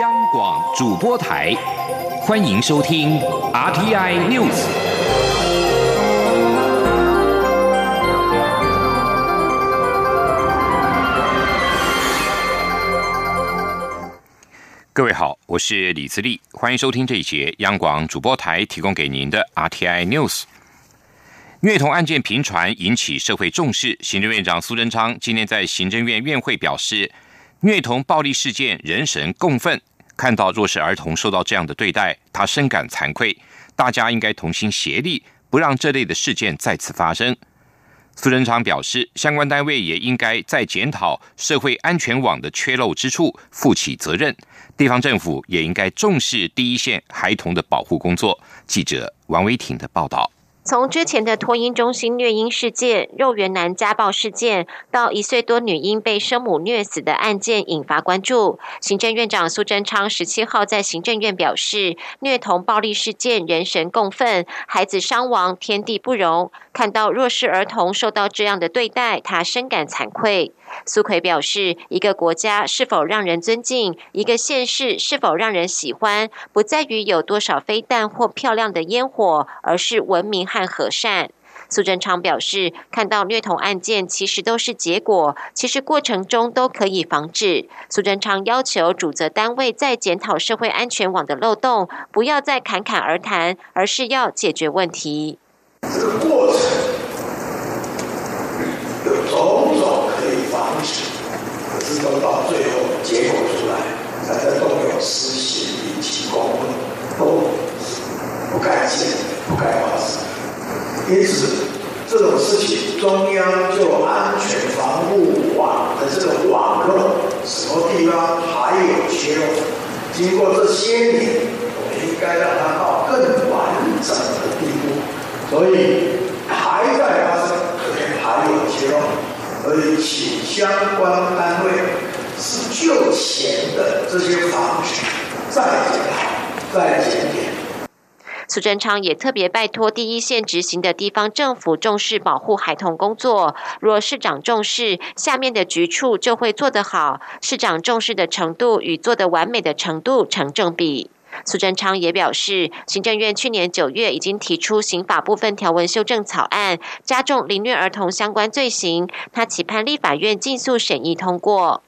央广主播台，欢迎收听 RTI News。各位好，我是李自立，欢迎收听这一节央广主播台提供给您的 RTI News。虐童案件频传，引起社会重视。行政院长苏贞昌今天在行政院院会表示。虐童暴力事件，人神共愤。看到弱势儿童受到这样的对待，他深感惭愧。大家应该同心协力，不让这类的事件再次发生。苏贞昌表示，相关单位也应该在检讨社会安全网的缺漏之处，负起责任。地方政府也应该重视第一线孩童的保护工作。记者王维挺的报道。从之前的托婴中心虐婴事件、肉圆男家暴事件，到一岁多女婴被生母虐死的案件引发关注，行政院长苏贞昌十七号在行政院表示，虐童暴力事件人神共愤，孩子伤亡天地不容，看到弱势儿童受到这样的对待，他深感惭愧。苏奎表示，一个国家是否让人尊敬，一个县市是否让人喜欢，不在于有多少飞弹或漂亮的烟火，而是文明和和善。苏贞昌表示，看到虐童案件，其实都是结果，其实过程中都可以防治。苏贞昌要求主责单位在检讨社会安全网的漏洞，不要再侃侃而谈，而是要解决问题。这个过程有种种可以。防止，可是都到最后结果出来，大家都有私心引起公愤，都不，不该发生。因此，这种事情中央就安全防护网的这个网络，什么地方还有缺漏？经过这些年，我们应该让它到更完整的地步。所以还在发生，可能还有缺漏。所以，请相关单位是就前的这些防止再检讨、再检点。苏贞昌也特别拜托第一线执行的地方政府重视保护孩童工作。若市长重视，下面的局处就会做得好。市长重视的程度与做得完美的程度成正比。苏贞昌也表示，行政院去年九月已经提出刑法部分条文修正草案，加重凌虐儿童相关罪行。他期盼立法院尽速审议通过。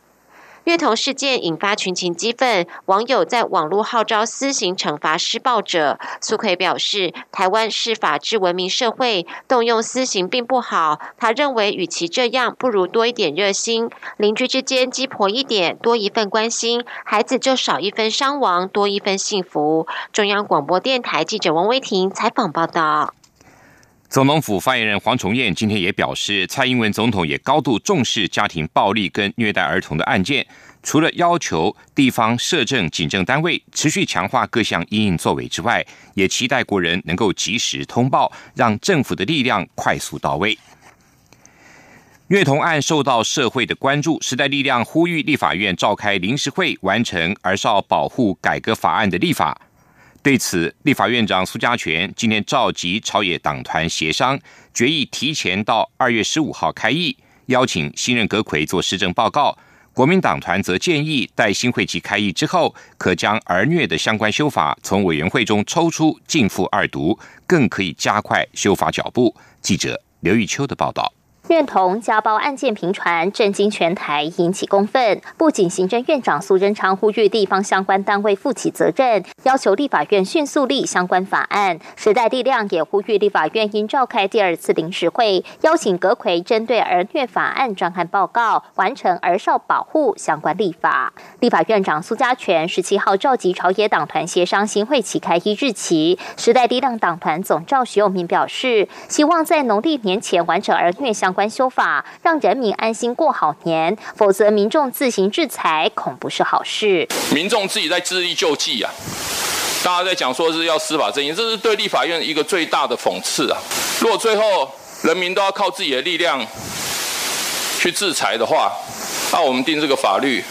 虐童事件引发群情激愤，网友在网络号召私刑惩罚施暴者。苏奎表示，台湾是法治文明社会，动用私刑并不好。他认为，与其这样，不如多一点热心，邻居之间鸡婆一点，多一份关心，孩子就少一分伤亡，多一份幸福。中央广播电台记者王威婷采访报道。总统府发言人黄崇彦今天也表示，蔡英文总统也高度重视家庭暴力跟虐待儿童的案件，除了要求地方社政警政单位持续强化各项应应作为之外，也期待国人能够及时通报，让政府的力量快速到位。虐童案受到社会的关注，时代力量呼吁立法院召开临时会，完成儿少保护改革法案的立法。对此，立法院长苏家全今天召集朝野党团协商，决议提前到二月十五号开议，邀请新任阁魁做施政报告。国民党团则建议，待新会期开议之后，可将儿虐的相关修法从委员会中抽出，进赴二读，更可以加快修法脚步。记者刘玉秋的报道。虐童家暴案件频传，震惊全台，引起公愤。不仅行政院长苏贞昌呼吁地方相关单位负起责任，要求立法院迅速立相关法案。时代力量也呼吁立法院应召开第二次临时会，邀请阁魁针对儿虐法案专案报告，完成儿少保护相关立法。立法院长苏家全十七号召集朝野党团协商新会期开议日期。时代力量党团总召徐永明表示，希望在农历年前完成儿虐相。关修法，让人民安心过好年，否则民众自行制裁，恐不是好事。民众自己在自力救济啊！大家在讲说是要司法正义，这是对立法院一个最大的讽刺啊！如果最后人民都要靠自己的力量去制裁的话，那我们定这个法律，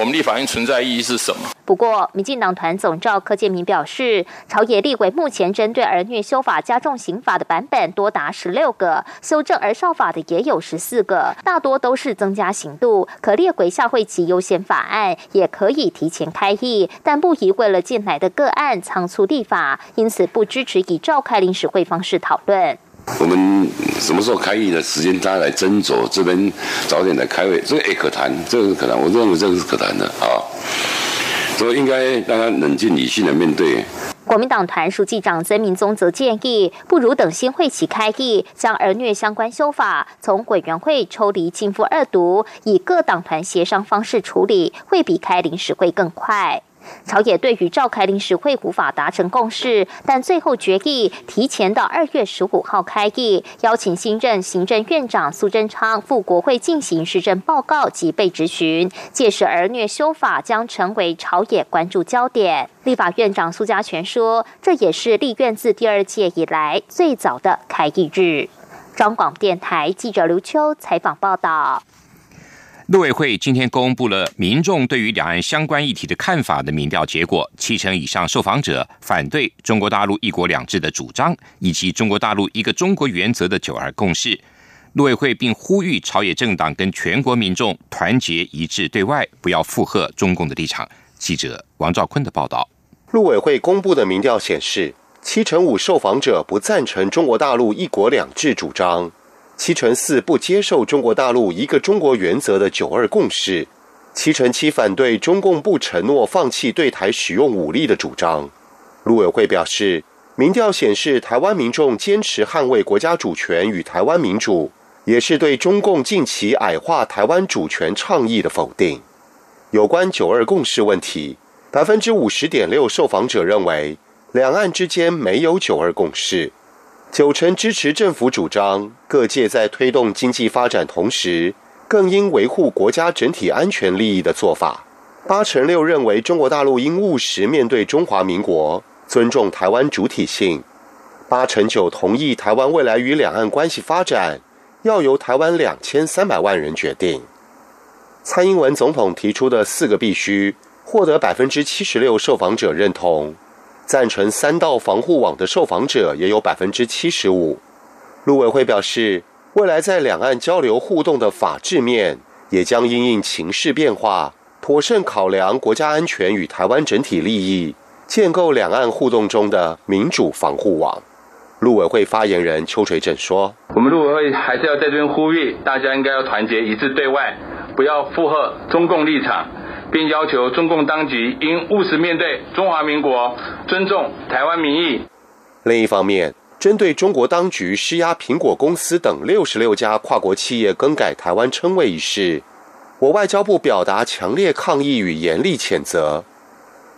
我们立法院存在意义是什么？不过，民进党团总召柯建明表示，朝野立委目前针对儿虐修法加重刑法的版本多达十六个，修正儿少法的也有十四个，大多都是增加刑度，可列为下会期优先法案，也可以提前开议，但不宜为了进来的个案仓促立法，因此不支持以召开临时会方式讨论。我们什么时候开议的时间，大家来斟酌，这边早点来开会，这个也可谈，这个是可谈，我认为这个是可谈的啊。所以应该大家冷静理性的面对。国民党团书记长曾明宗则建议，不如等新会期开议，将儿虐相关修法从委员会抽离进赴二读，以各党团协商方式处理，会比开临时会更快。朝野对于召开临时会无法达成共识，但最后决议提前到二月十五号开议，邀请新任行政院长苏贞昌赴国会进行施政报告及被质询。届时儿虐修法将成为朝野关注焦点。立法院长苏家全说，这也是立院自第二届以来最早的开议日。中广电台记者刘秋采访报道。陆委会今天公布了民众对于两岸相关议题的看法的民调结果，七成以上受访者反对中国大陆一国两制的主张，以及中国大陆一个中国原则的九二共识。陆委会并呼吁朝野政党跟全国民众团结一致对外，不要附和中共的立场。记者王兆坤的报道。陆委会公布的民调显示，七成五受访者不赞成中国大陆一国两制主张。七成四不接受中国大陆一个中国原则的“九二共识”，七成七反对中共不承诺放弃对台使用武力的主张。陆委会表示，民调显示台湾民众坚持捍卫国家主权与台湾民主，也是对中共近期矮化台湾主权倡议的否定。有关“九二共识”问题，百分之五十点六受访者认为两岸之间没有“九二共识”。九成支持政府主张，各界在推动经济发展同时，更应维护国家整体安全利益的做法。八成六认为中国大陆应务实面对中华民国，尊重台湾主体性。八成九同意台湾未来与两岸关系发展要由台湾两千三百万人决定。蔡英文总统提出的四个必须，获得百分之七十六受访者认同。赞成三道防护网的受访者也有百分之七十五。陆委会表示，未来在两岸交流互动的法制面，也将因应情势变化，妥善考量国家安全与台湾整体利益，建构两岸互动中的民主防护网。陆委会发言人邱垂正说：“我们陆委会还是要在这边呼吁，大家应该要团结一致对外，不要附和中共立场。”并要求中共当局应务实面对中华民国，尊重台湾民意。另一方面，针对中国当局施压苹果公司等六十六家跨国企业更改台湾称谓一事，我外交部表达强烈抗议与严厉谴责。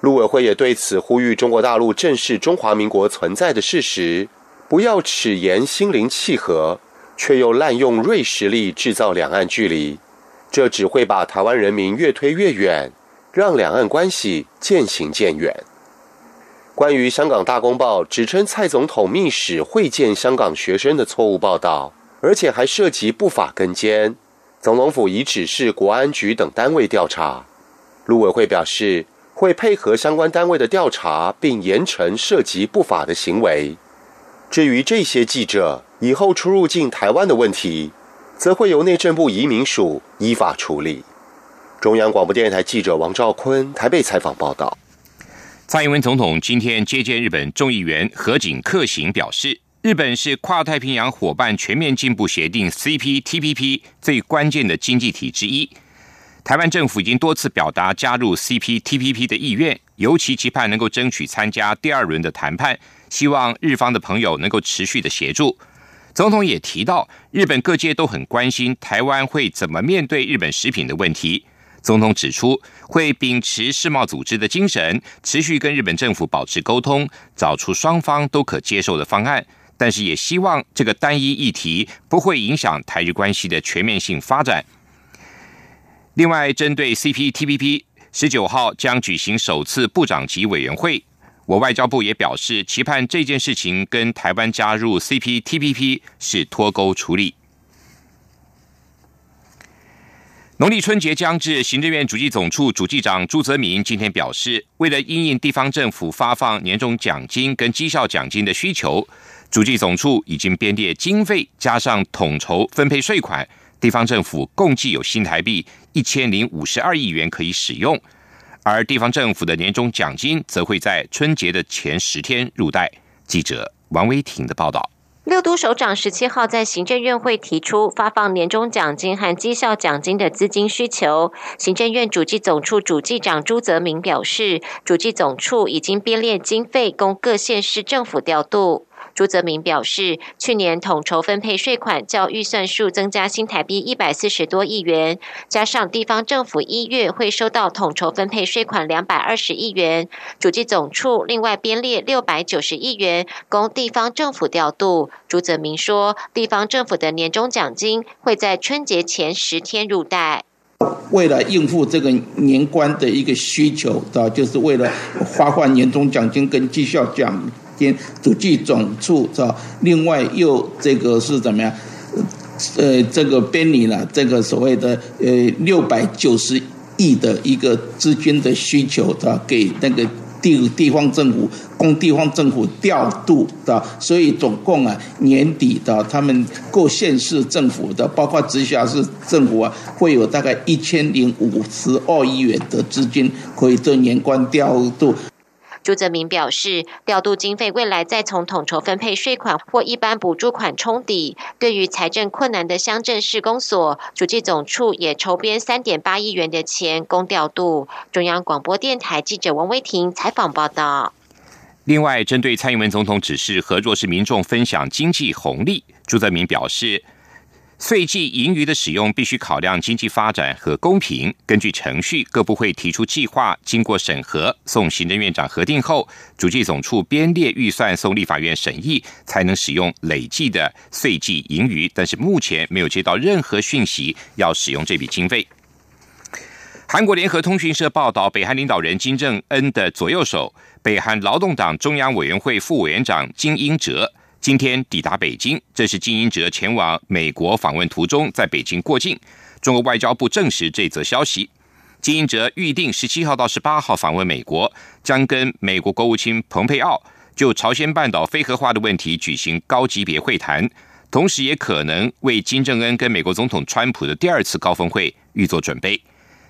陆委会也对此呼吁中国大陆正视中华民国存在的事实，不要齿言心灵契合，却又滥用锐实力制造两岸距离。这只会把台湾人民越推越远，让两岸关系渐行渐远。关于香港大公报指称蔡总统密使会见香港学生的错误报道，而且还涉及不法跟监，总统府已指示国安局等单位调查。陆委会表示会配合相关单位的调查，并严惩涉及不法的行为。至于这些记者以后出入境台湾的问题。则会由内政部移民署依法处理。中央广播电台记者王兆坤台北采访报道。蔡英文总统今天接见日本众议员河井克行，表示，日本是跨太平洋伙伴全面进步协定 （CPTPP） 最关键的经济体之一。台湾政府已经多次表达加入 CPTPP 的意愿，尤其期盼能够争取参加第二轮的谈判，希望日方的朋友能够持续的协助。总统也提到，日本各界都很关心台湾会怎么面对日本食品的问题。总统指出，会秉持世贸组织的精神，持续跟日本政府保持沟通，找出双方都可接受的方案。但是也希望这个单一议题不会影响台日关系的全面性发展。另外，针对 CPTPP，十九号将举行首次部长级委员会。我外交部也表示，期盼这件事情跟台湾加入 CPTPP 是脱钩处理。农历春节将至，行政院主计总处主计长朱泽民今天表示，为了因应地方政府发放年终奖金跟绩效奖金的需求，主计总处已经编列经费，加上统筹分配税款，地方政府共计有新台币一千零五十二亿元可以使用。而地方政府的年终奖金则会在春节的前十天入袋。记者王威婷的报道。六都首长十七号在行政院会提出发放年终奖金和绩效奖金的资金需求。行政院主计总处主计长朱泽明表示，主计总处已经编列经费供各县市政府调度。朱泽明表示，去年统筹分配税款较预算数增加新台币一百四十多亿元，加上地方政府一月会收到统筹分配税款两百二十亿元，主计总处另外编列六百九十亿元供地方政府调度。朱泽明说，地方政府的年终奖金会在春节前十天入袋。为了应付这个年关的一个需求，的就是为了发放年终奖金跟绩效奖。主计总处是吧？另外又这个是怎么样？呃，这个编拟了这个所谓的呃六百九十亿的一个资金的需求的，给那个地地方政府供地方政府调度的，所以总共啊年底的他们各县市政府的，包括直辖市政府啊，会有大概一千零五十二亿元的资金可以做年关调度。朱泽明表示，调度经费未来再从统筹分配税款或一般补助款冲抵。对于财政困难的乡镇市公所，主计总处也筹编三点八亿元的钱供调度。中央广播电台记者王威婷采访报道。另外，针对蔡英文总统指示和弱势民众分享经济红利，朱泽明表示。税计盈余的使用必须考量经济发展和公平。根据程序，各部会提出计划，经过审核，送行政院长核定后，主计总处编列预算送立法院审议，才能使用累计的税计盈余。但是目前没有接到任何讯息要使用这笔经费。韩国联合通讯社报道，北韩领导人金正恩的左右手，北韩劳动党中央委员会副委员长金英哲。今天抵达北京，这是金英哲前往美国访问途中在北京过境。中国外交部证实这则消息。金英哲预定十七号到十八号访问美国，将跟美国国务卿蓬佩奥就朝鲜半岛非核化的问题举行高级别会谈，同时也可能为金正恩跟美国总统川普的第二次高峰会预做准备。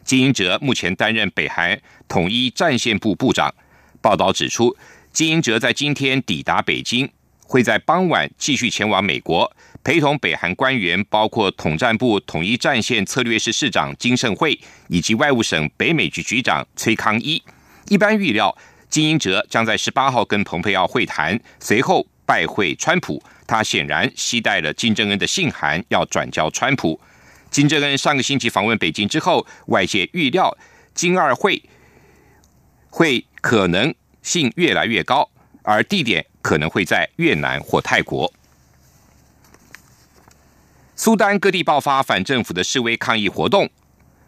金英哲目前担任北韩统一战线部部长。报道指出，金英哲在今天抵达北京。会在傍晚继续前往美国，陪同北韩官员，包括统战部统一战线策略室室长金盛会以及外务省北美局局长崔康一。一般预料，金英哲将在十八号跟蓬佩奥会谈，随后拜会川普。他显然期待了金正恩的信函，要转交川普。金正恩上个星期访问北京之后，外界预料金二会会可能性越来越高，而地点。可能会在越南或泰国。苏丹各地爆发反政府的示威抗议活动，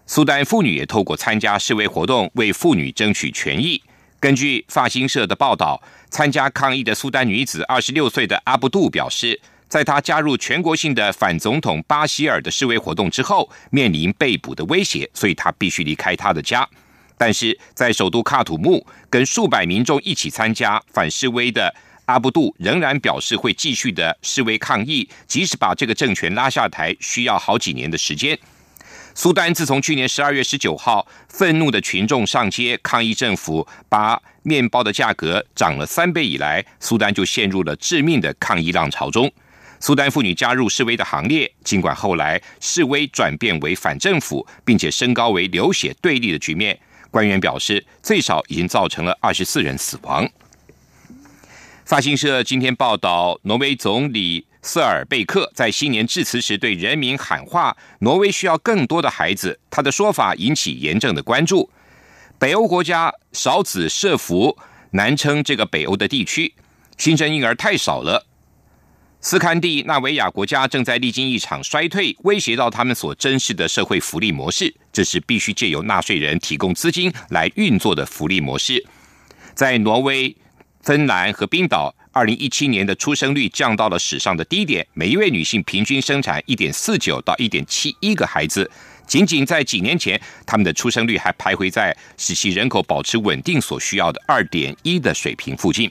苏丹妇女也透过参加示威活动为妇女争取权益。根据法新社的报道，参加抗议的苏丹女子二十六岁的阿布杜表示，在她加入全国性的反总统巴希尔的示威活动之后，面临被捕的威胁，所以她必须离开她的家。但是在首都喀土穆，跟数百民众一起参加反示威的。阿布杜仍然表示会继续的示威抗议，即使把这个政权拉下台，需要好几年的时间。苏丹自从去年十二月十九号，愤怒的群众上街抗议政府把面包的价格涨了三倍以来，苏丹就陷入了致命的抗议浪潮中。苏丹妇女加入示威的行列，尽管后来示威转变为反政府，并且升高为流血对立的局面。官员表示，最少已经造成了二十四人死亡。法新社今天报道，挪威总理瑟尔贝克在新年致辞时对人民喊话：“挪威需要更多的孩子。”他的说法引起严正的关注。北欧国家少子设福，难称这个北欧的地区新生婴儿太少了。斯堪的纳维亚国家正在历经一场衰退，威胁到他们所珍视的社会福利模式。这是必须借由纳税人提供资金来运作的福利模式。在挪威。芬兰和冰岛，二零一七年的出生率降到了史上的低点，每一位女性平均生产一点四九到一点七一个孩子。仅仅在几年前，他们的出生率还徘徊在使其人口保持稳定所需要的二点一的水平附近。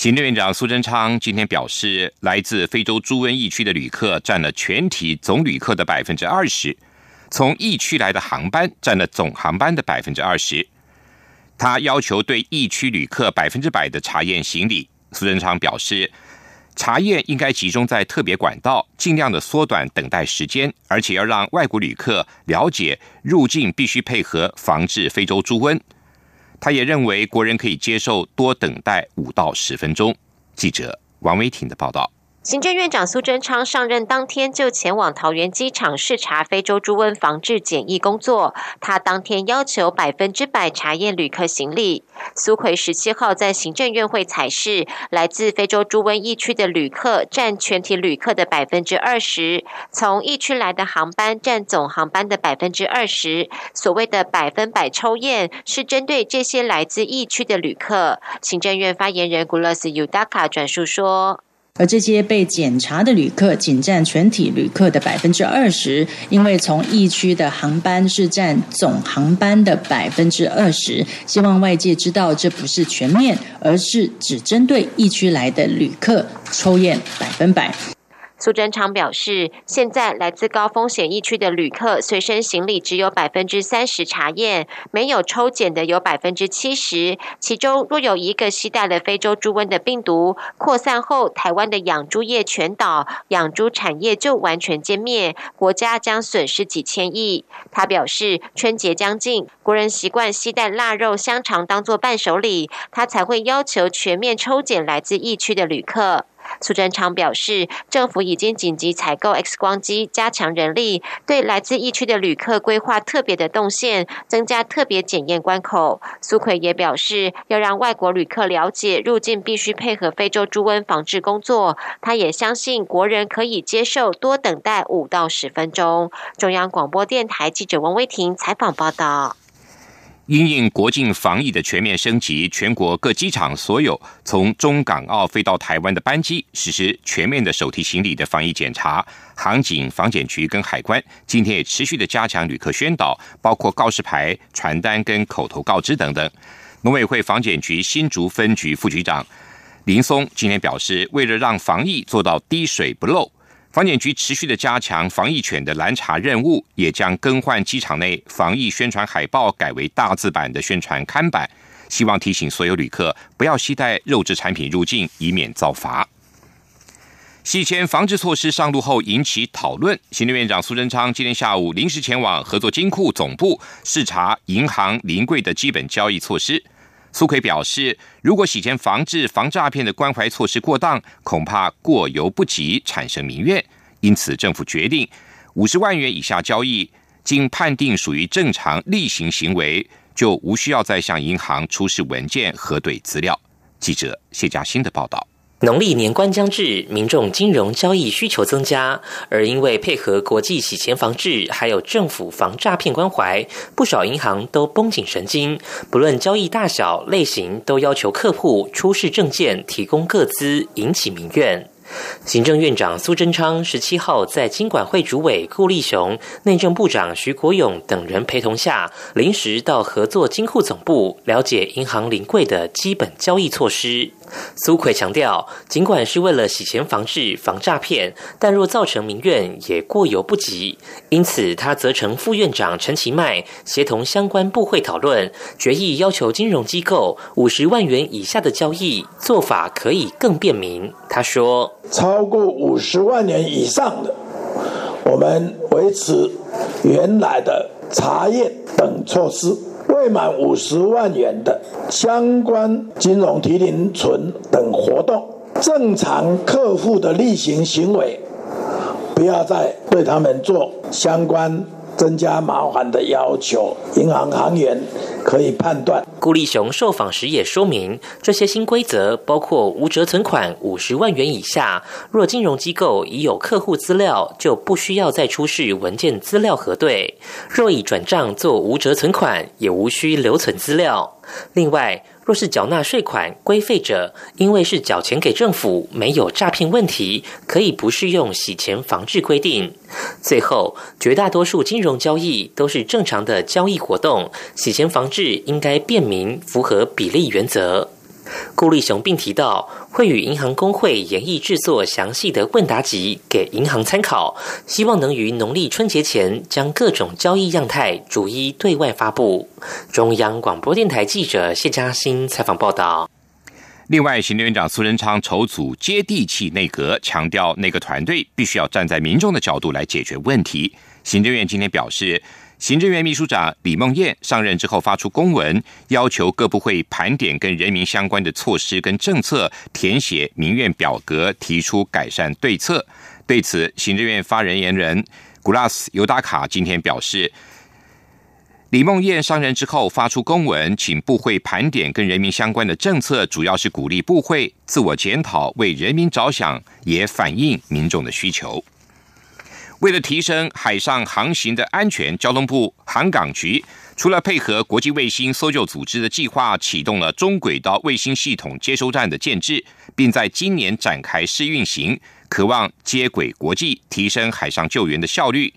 行政院长苏贞昌今天表示，来自非洲猪瘟疫区的旅客占了全体总旅客的百分之二十，从疫区来的航班占了总航班的百分之二十。他要求对疫区旅客百分之百的查验行李。苏贞昌表示。查验应该集中在特别管道，尽量的缩短等待时间，而且要让外国旅客了解入境必须配合防治非洲猪瘟。他也认为国人可以接受多等待五到十分钟。记者王维婷的报道。行政院长苏贞昌上任当天就前往桃园机场视察非洲猪瘟防治检疫工作。他当天要求百分之百查验旅客行李。苏奎十七号在行政院会采视，来自非洲猪瘟疫区的旅客占全体旅客的百分之二十，从疫区来的航班占总航班的百分之二十。所谓的百分百抽验，是针对这些来自疫区的旅客。行政院发言人古勒斯尤达卡转述说。而这些被检查的旅客仅占全体旅客的百分之二十，因为从疫区的航班是占总航班的百分之二十。希望外界知道，这不是全面，而是只针对疫区来的旅客抽验百分百。苏贞昌表示，现在来自高风险疫区的旅客随身行李只有百分之三十查验，没有抽检的有百分之七十。其中若有一个携带了非洲猪瘟的病毒扩散后，台湾的养猪业全倒，养猪产业就完全歼灭，国家将损失几千亿。他表示，春节将近，国人习惯携带腊肉、香肠当做伴手礼，他才会要求全面抽检来自疫区的旅客。苏贞昌表示，政府已经紧急采购 X 光机，加强人力，对来自疫区的旅客规划特别的动线，增加特别检验关口。苏奎也表示，要让外国旅客了解入境必须配合非洲猪瘟防治工作。他也相信国人可以接受多等待五到十分钟。中央广播电台记者王威婷采访报道。因应国境防疫的全面升级，全国各机场所有从中港澳飞到台湾的班机实施全面的手提行李的防疫检查。航警、防检局跟海关今天也持续的加强旅客宣导，包括告示牌、传单跟口头告知等等。农委会防检局新竹分局副局长林松今天表示，为了让防疫做到滴水不漏。防检局持续的加强防疫犬的拦查任务，也将更换机场内防疫宣传海报，改为大字版的宣传刊板，希望提醒所有旅客不要携带肉质产品入境，以免遭罚。洗钱防治措施上路后引起讨论，行政院长苏贞昌今天下午临时前往合作金库总部视察银行临柜的基本交易措施。苏奎表示，如果洗钱防治、防诈骗的关怀措施过当，恐怕过犹不及，产生民怨。因此，政府决定五十万元以下交易，经判定属于正常例行行为，就无需要再向银行出示文件核对资料。记者谢佳欣的报道。农历年关将至，民众金融交易需求增加，而因为配合国际洗钱防治，还有政府防诈骗关怀，不少银行都绷紧神经，不论交易大小类型，都要求客户出示证件、提供各资，引起民怨。行政院长苏贞昌十七号在金管会主委顾立雄、内政部长徐国勇等人陪同下，临时到合作金库总部了解银行临柜的基本交易措施。苏奎强调，尽管是为了洗钱防治、防诈骗，但若造成民怨，也过犹不及。因此，他责成副院长陈其迈协同相关部会讨论决议，要求金融机构五十万元以下的交易做法可以更便民。他说：“超过五十万元以上的，我们维持原来的查验等措施。”未满五十万元的相关金融提零存等活动，正常客户的例行行为，不要再对他们做相关增加麻烦的要求，银行行员可以判断。顾立雄受访时也说明，这些新规则包括无折存款五十万元以下，若金融机构已有客户资料，就不需要再出示文件资料核对；若已转账做无折存款，也无需留存资料。另外，若是缴纳税款规费者，因为是缴钱给政府，没有诈骗问题，可以不适用洗钱防治规定。最后，绝大多数金融交易都是正常的交易活动，洗钱防治应该便民，符合比例原则。顾立雄并提到，会与银行工会研议制作详细的问答集给银行参考，希望能于农历春节前将各种交易样态逐一对外发布。中央广播电台记者谢嘉欣采访报道。另外，行政院长苏贞昌筹组接地气内阁，强调内阁团队必须要站在民众的角度来解决问题。行政院今天表示。行政院秘书长李梦燕上任之后发出公文，要求各部会盘点跟人民相关的措施跟政策，填写民怨表格，提出改善对策。对此，行政院发言人古拉斯尤达卡今天表示，李梦燕上任之后发出公文，请部会盘点跟人民相关的政策，主要是鼓励部会自我检讨，为人民着想，也反映民众的需求。为了提升海上航行的安全，交通部航港局除了配合国际卫星搜救组织的计划，启动了中轨道卫星系统接收站的建制，并在今年展开试运行，渴望接轨国际，提升海上救援的效率。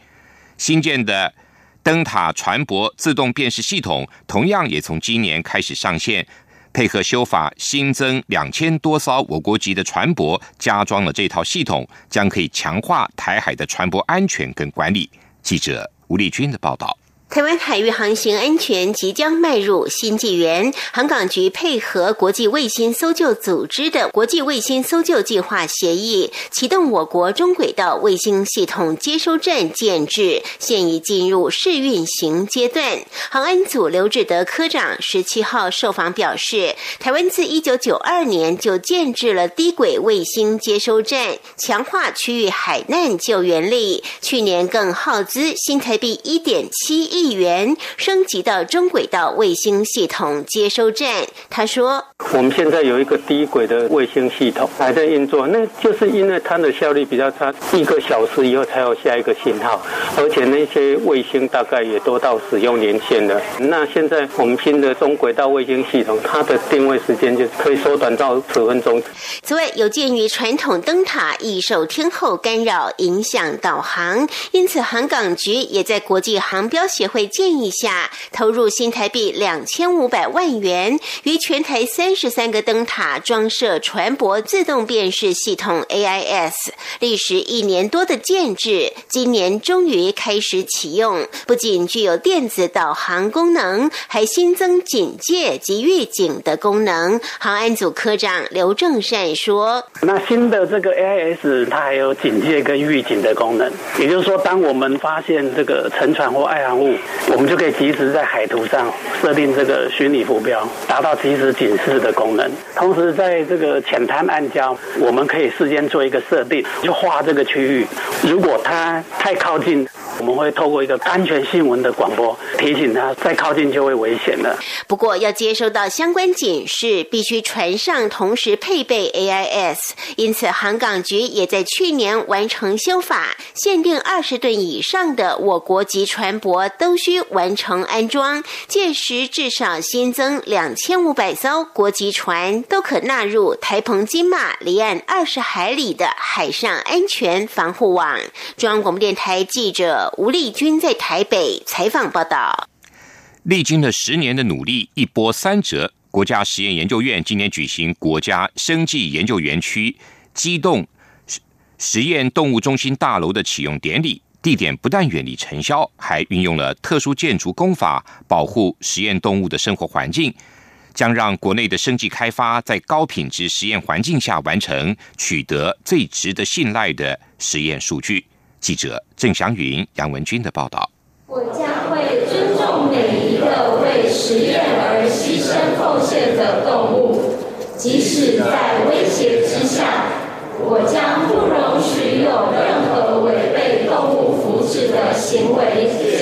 新建的灯塔船舶自动辨识系统，同样也从今年开始上线。配合修法，新增两千多艘我国籍的船舶，加装了这套系统，将可以强化台海的船舶安全跟管理。记者吴丽君的报道。台湾海域航行安全即将迈入新纪元，航港局配合国际卫星搜救组织的国际卫星搜救计划协议，启动我国中轨道卫星系统接收站建制，现已进入试运行阶段。航安组刘志德科长十七号受访表示，台湾自一九九二年就建制了低轨卫星接收站，强化区域海难救援力，去年更耗资新台币一点七亿。亿元升级到中轨道卫星系统接收站。他说：“我们现在有一个低轨的卫星系统还在运作，那就是因为它的效率比较差，一个小时以后才有下一个信号，而且那些卫星大概也都到使用年限了。那现在我们新的中轨道卫星系统，它的定位时间就可以缩短到十分钟。此外，有鉴于传统灯塔易受天候干扰影响导航，因此航港局也在国际航标协。”会会建议下投入新台币两千五百万元，于全台三十三个灯塔装设船舶自动辨识系统 AIS，历时一年多的建制，今年终于开始启用。不仅具有电子导航功能，还新增警戒及预警的功能。航安组科长刘正善说：“那新的这个 AIS 它还有警戒跟预警的功能，也就是说，当我们发现这个沉船或爱航物。”我们就可以及时在海图上设定这个虚拟浮标，达到及时警示的功能。同时，在这个浅滩暗礁，我们可以事先做一个设定，就画这个区域。如果它太靠近。我们会透过一个安全新闻的广播提醒他，再靠近就会危险了。不过，要接收到相关警示，必须船上同时配备 AIS。因此，航港局也在去年完成修法，限定二十吨以上的我国籍船舶都需完成安装。届时，至少新增两千五百艘国籍船都可纳入台澎金马离岸二十海里的海上安全防护网。中央广播电台记者。吴丽君在台北采访报道，历经了十年的努力，一波三折。国家实验研究院今年举行国家生技研究园区机动实验动物中心大楼的启用典礼，地点不但远离尘嚣，还运用了特殊建筑工法，保护实验动物的生活环境，将让国内的生技开发在高品质实验环境下完成，取得最值得信赖的实验数据。记者郑祥云、杨文军的报道。我将会尊重每一个为实验而牺牲奉献的动物，即使在威胁之下，我将不容许有任何违背动物福祉的行为。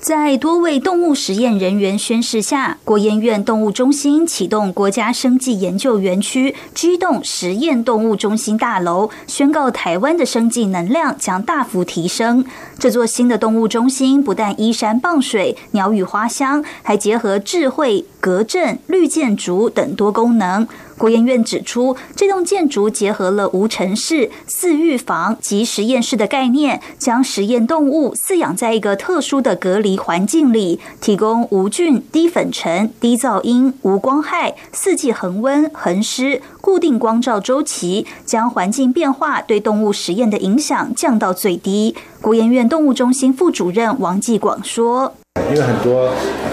在多位动物实验人员宣誓下，国研院动物中心启动国家生技研究园区居动实验动物中心大楼，宣告台湾的生技能量将大幅提升。这座新的动物中心不但依山傍水、鸟语花香，还结合智慧隔震、绿建筑等多功能。国研院指出，这栋建筑结合了无尘室、饲育房及实验室的概念，将实验动物饲养在一个特殊的隔离环境里，提供无菌、低粉尘、低噪音、无光害、四季恒温、恒湿、固定光照周期，将环境变化对动物实验的影响降到最低。国研院动物中心副主任王继广说。因为很多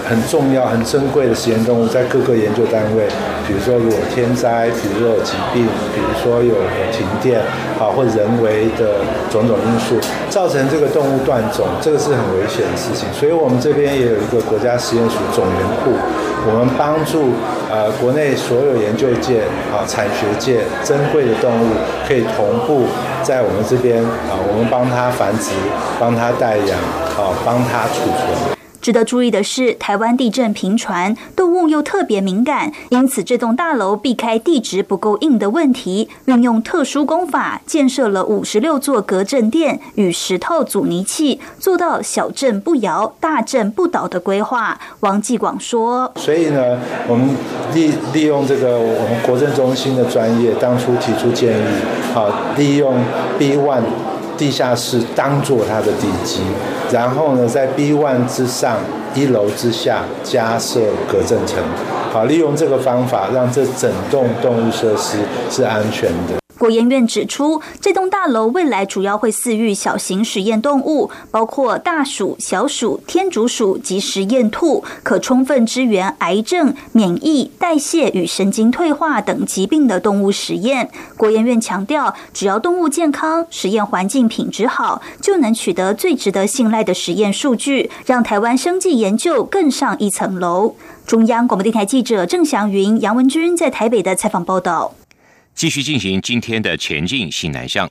很重要、很珍贵的实验动物在各个研究单位，比如说如果天灾，比如说有疾病，比如说有停电，啊，或人为的种种因素，造成这个动物断种，这个是很危险的事情。所以我们这边也有一个国家实验署种源库，我们帮助呃国内所有研究界、啊产学界珍贵的动物可以同步在我们这边啊，我们帮它繁殖，帮它代养，啊，帮它储存。值得注意的是，台湾地震频传，动物又特别敏感，因此这栋大楼避开地质不够硬的问题，运用特殊工法建设了五十六座隔震垫与十套阻尼器，做到小震不摇、大震不倒的规划。王继广说：“所以呢，我们利利用这个我们国政中心的专业，当初提出建议，好利用 B One。”地下室当做它的地基，然后呢，在 B one 之上，一楼之下加设隔震层，好，利用这个方法，让这整栋动物设施是安全的。国研院指出，这栋大楼未来主要会饲育小型实验动物，包括大鼠、小鼠、天竺鼠及实验兔，可充分支援癌症、免疫、代谢与神经退化等疾病的动物实验。国研院强调，只要动物健康、实验环境品质好，就能取得最值得信赖的实验数据，让台湾生技研究更上一层楼。中央广播电台记者郑祥云、杨文君在台北的采访报道。继续进行今天的前进新南向。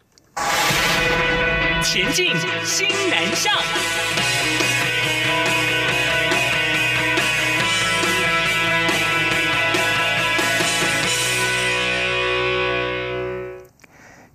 前进新南向。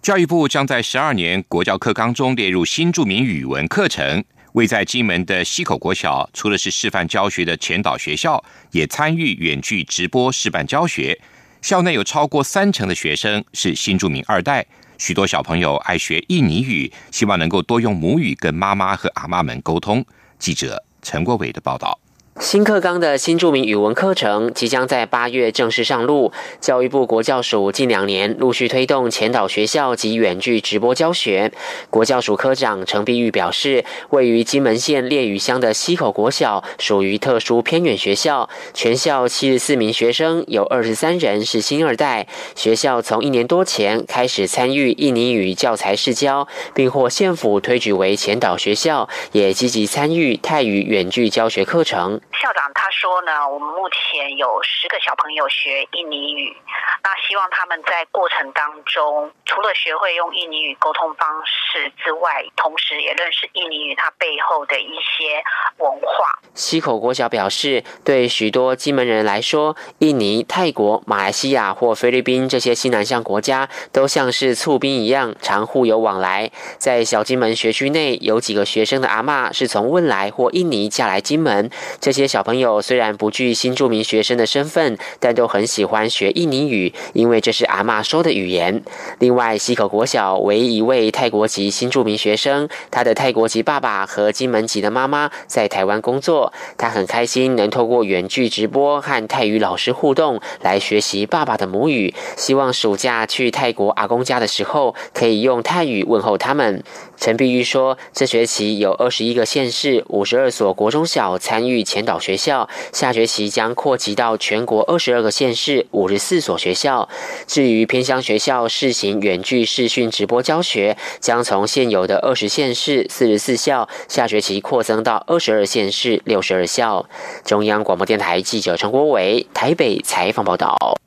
教育部将在十二年国教课纲中列入新著名语文课程。位在金门的溪口国小，除了是示范教学的前导学校，也参与远距直播示范教学。校内有超过三成的学生是新住民二代，许多小朋友爱学印尼语，希望能够多用母语跟妈妈和阿妈们沟通。记者陈国伟的报道。新课纲的新著名语文课程即将在八月正式上路。教育部国教署近两年陆续推动前导学校及远距直播教学。国教署科长陈碧玉表示，位于金门县烈屿乡的溪口国小属于特殊偏远学校，全校七十四名学生，有二十三人是新二代。学校从一年多前开始参与印尼语教材试教，并获县府推举为前导学校，也积极参与泰语远距教学课程。校长他说呢，我们目前有十个小朋友学印尼语，那希望他们在过程当中，除了学会用印尼语沟通方式之外，同时也认识印尼语它背后的一些文化。溪口国小表示，对许多金门人来说，印尼、泰国、马来西亚或菲律宾这些西南向国家，都像是促兵一样，常互有往来。在小金门学区内，有几个学生的阿妈是从汶莱或印尼嫁来金门。这些小朋友虽然不具新著名学生的身份，但都很喜欢学印尼语，因为这是阿妈说的语言。另外，溪口国小唯一一位泰国籍新著名学生，他的泰国籍爸爸和金门籍的妈妈在台湾工作，他很开心能透过远距直播和泰语老师互动，来学习爸爸的母语。希望暑假去泰国阿公家的时候，可以用泰语问候他们。陈碧玉说，这学期有二十一个县市、五十二所国中小参与前导学校，下学期将扩及到全国二十二个县市、五十四所学校。至于偏乡学校试行远距视讯直播教学，将从现有的二十县市、四十四校，下学期扩增到二十二县市、六十二校。中央广播电台记者陈国伟台北采访报道。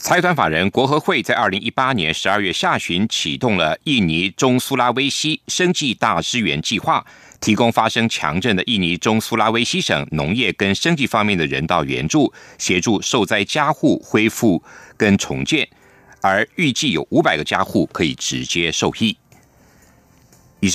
财团法人国合会在二零一八年十二月下旬启动了印尼中苏拉威西生计大支援计划，提供发生强震的印尼中苏拉威西省农业跟生计方面的人道援助，协助受灾家户恢复跟重建，而预计有五百个家户可以直接受益。